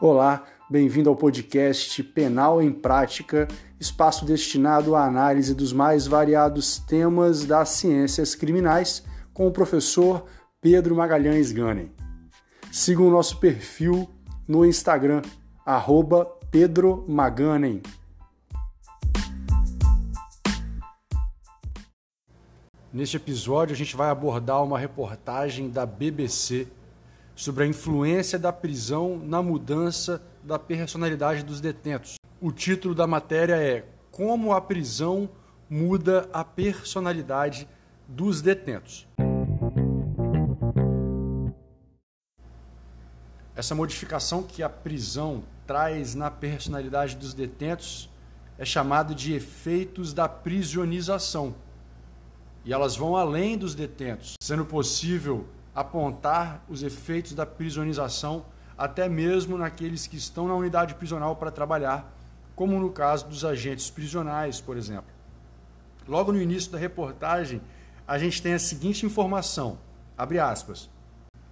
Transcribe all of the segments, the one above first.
Olá, bem-vindo ao podcast Penal em Prática, espaço destinado à análise dos mais variados temas das ciências criminais, com o professor Pedro Magalhães Ganem. Siga o nosso perfil no Instagram, arroba Pedro Maganem. Neste episódio, a gente vai abordar uma reportagem da BBC sobre a influência da prisão na mudança da personalidade dos detentos. O título da matéria é Como a prisão muda a personalidade dos detentos. Essa modificação que a prisão traz na personalidade dos detentos é chamada de efeitos da prisionização. E elas vão além dos detentos, sendo possível apontar os efeitos da prisonização até mesmo naqueles que estão na unidade prisional para trabalhar, como no caso dos agentes prisionais, por exemplo. Logo no início da reportagem, a gente tem a seguinte informação, abre aspas,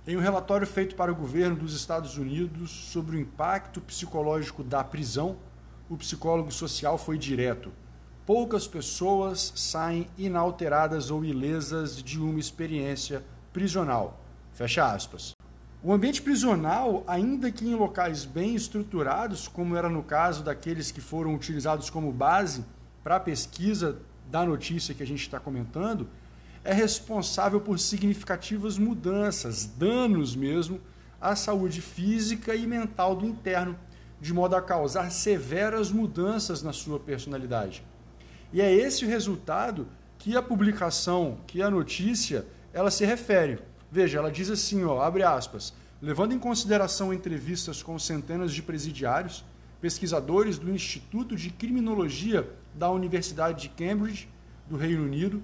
em um relatório feito para o governo dos Estados Unidos sobre o impacto psicológico da prisão, o psicólogo social foi direto. Poucas pessoas saem inalteradas ou ilesas de uma experiência prisional. Fecha aspas. O ambiente prisional, ainda que em locais bem estruturados, como era no caso daqueles que foram utilizados como base para a pesquisa da notícia que a gente está comentando, é responsável por significativas mudanças, danos mesmo, à saúde física e mental do interno, de modo a causar severas mudanças na sua personalidade. E é esse o resultado que a publicação, que a notícia ela se refere. Veja, ela diz assim, ó, abre aspas, levando em consideração entrevistas com centenas de presidiários, pesquisadores do Instituto de Criminologia da Universidade de Cambridge, do Reino Unido,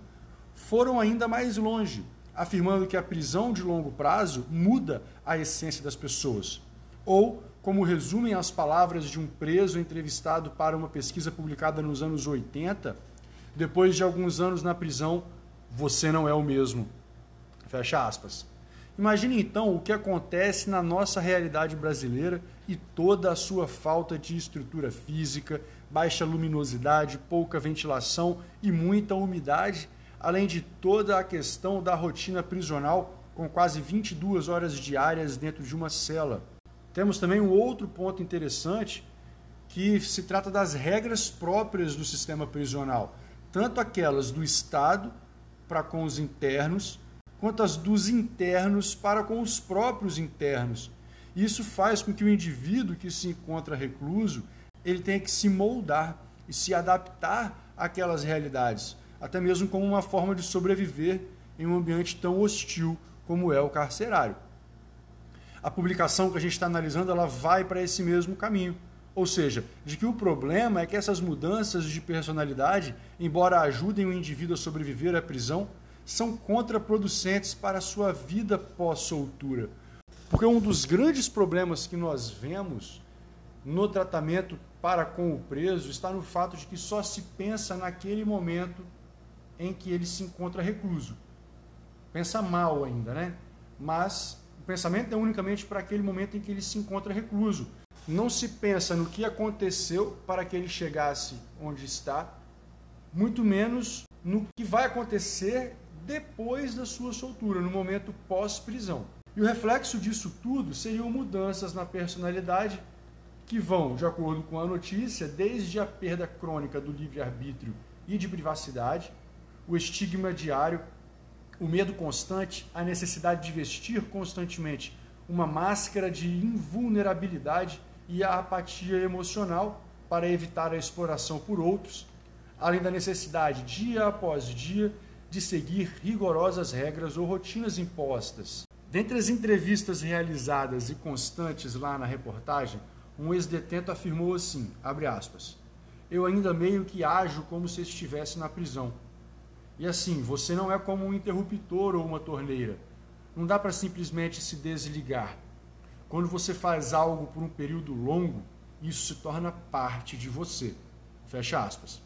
foram ainda mais longe, afirmando que a prisão de longo prazo muda a essência das pessoas. Ou, como resumem as palavras de um preso entrevistado para uma pesquisa publicada nos anos 80, depois de alguns anos na prisão, você não é o mesmo. Fecha aspas. Imagine então o que acontece na nossa realidade brasileira e toda a sua falta de estrutura física, baixa luminosidade, pouca ventilação e muita umidade, além de toda a questão da rotina prisional com quase 22 horas diárias dentro de uma cela. Temos também um outro ponto interessante que se trata das regras próprias do sistema prisional, tanto aquelas do Estado para com os internos, quanto as dos internos para com os próprios internos. Isso faz com que o indivíduo que se encontra recluso, ele tenha que se moldar e se adaptar àquelas realidades, até mesmo como uma forma de sobreviver em um ambiente tão hostil como é o carcerário. A publicação que a gente está analisando, ela vai para esse mesmo caminho. Ou seja, de que o problema é que essas mudanças de personalidade, embora ajudem o indivíduo a sobreviver à prisão, são contraproducentes para a sua vida pós-soltura. Porque um dos grandes problemas que nós vemos no tratamento para com o preso está no fato de que só se pensa naquele momento em que ele se encontra recluso. Pensa mal ainda, né? Mas o pensamento é unicamente para aquele momento em que ele se encontra recluso. Não se pensa no que aconteceu para que ele chegasse onde está, muito menos no que vai acontecer depois da sua soltura, no momento pós-prisão. E o reflexo disso tudo seriam mudanças na personalidade que vão, de acordo com a notícia, desde a perda crônica do livre-arbítrio e de privacidade, o estigma diário, o medo constante, a necessidade de vestir constantemente uma máscara de invulnerabilidade e a apatia emocional para evitar a exploração por outros, além da necessidade, dia após dia, de seguir rigorosas regras ou rotinas impostas. Dentre as entrevistas realizadas e constantes lá na reportagem, um ex-detento afirmou assim, aspas, eu ainda meio que ajo como se estivesse na prisão. E assim, você não é como um interruptor ou uma torneira. Não dá para simplesmente se desligar. Quando você faz algo por um período longo, isso se torna parte de você. Fecha aspas.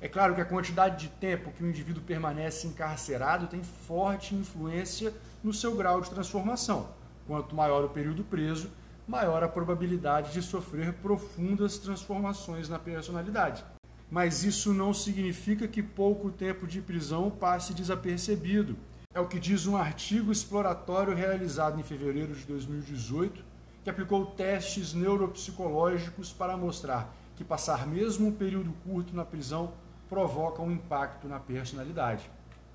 É claro que a quantidade de tempo que o indivíduo permanece encarcerado tem forte influência no seu grau de transformação. Quanto maior o período preso, maior a probabilidade de sofrer profundas transformações na personalidade. Mas isso não significa que pouco tempo de prisão passe desapercebido. É o que diz um artigo exploratório realizado em fevereiro de 2018, que aplicou testes neuropsicológicos para mostrar que passar mesmo um período curto na prisão provoca um impacto na personalidade.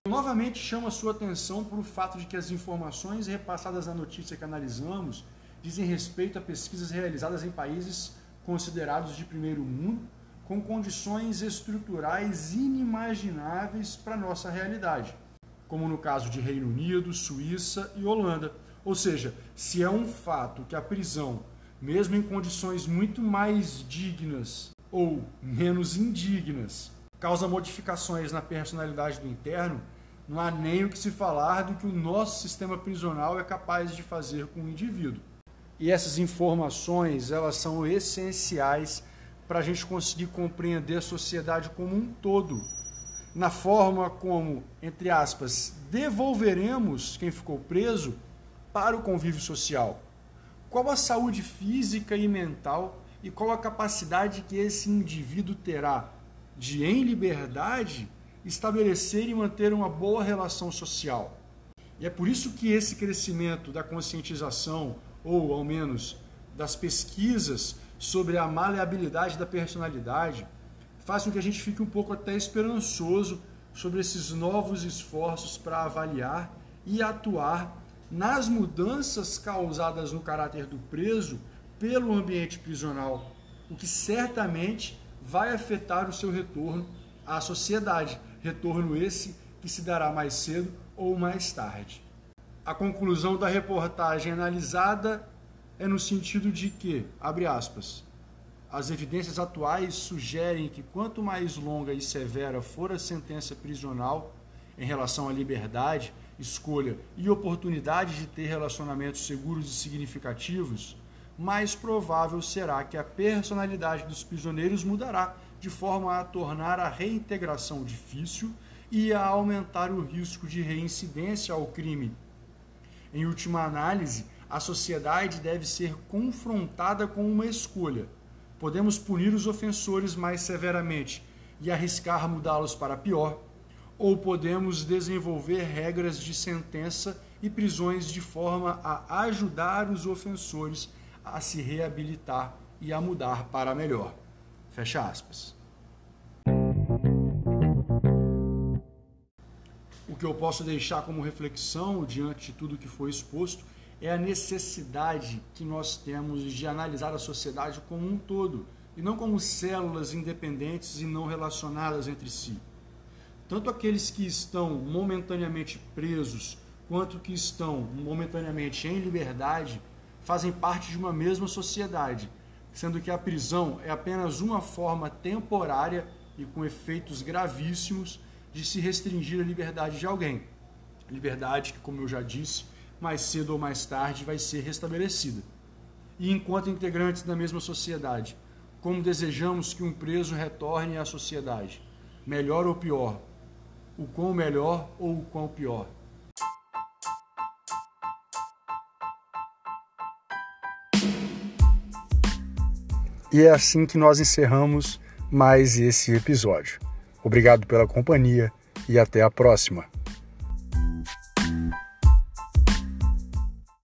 Novamente chama sua atenção para o fato de que as informações repassadas na notícia que analisamos dizem respeito a pesquisas realizadas em países considerados de primeiro mundo, com condições estruturais inimagináveis para nossa realidade, como no caso de Reino Unido, Suíça e Holanda. Ou seja, se é um fato que a prisão, mesmo em condições muito mais dignas ou menos indignas, causa modificações na personalidade do interno, não há nem o que se falar do que o nosso sistema prisional é capaz de fazer com o indivíduo. E essas informações, elas são essenciais para a gente conseguir compreender a sociedade como um todo, na forma como, entre aspas, devolveremos quem ficou preso para o convívio social. Qual a saúde física e mental e qual a capacidade que esse indivíduo terá de, em liberdade, estabelecer e manter uma boa relação social. E é por isso que esse crescimento da conscientização, ou ao menos das pesquisas sobre a maleabilidade da personalidade, faz com que a gente fique um pouco até esperançoso sobre esses novos esforços para avaliar e atuar nas mudanças causadas no caráter do preso pelo ambiente prisional, o que certamente vai afetar o seu retorno à sociedade. Retorno esse que se dará mais cedo ou mais tarde. A conclusão da reportagem analisada é no sentido de que, abre aspas, as evidências atuais sugerem que quanto mais longa e severa for a sentença prisional em relação à liberdade, escolha e oportunidade de ter relacionamentos seguros e significativos, mais provável será que a personalidade dos prisioneiros mudará de forma a tornar a reintegração difícil e a aumentar o risco de reincidência ao crime. Em última análise, a sociedade deve ser confrontada com uma escolha. Podemos punir os ofensores mais severamente e arriscar mudá-los para pior, ou podemos desenvolver regras de sentença e prisões de forma a ajudar os ofensores a se reabilitar e a mudar para melhor. Fecha aspas. O que eu posso deixar como reflexão diante de tudo que foi exposto é a necessidade que nós temos de analisar a sociedade como um todo e não como células independentes e não relacionadas entre si. Tanto aqueles que estão momentaneamente presos quanto que estão momentaneamente em liberdade fazem parte de uma mesma sociedade, sendo que a prisão é apenas uma forma temporária e com efeitos gravíssimos de se restringir a liberdade de alguém. Liberdade que, como eu já disse, mais cedo ou mais tarde vai ser restabelecida. E enquanto integrantes da mesma sociedade, como desejamos que um preso retorne à sociedade? Melhor ou pior? O quão melhor ou o quão pior? E é assim que nós encerramos mais esse episódio. Obrigado pela companhia e até a próxima.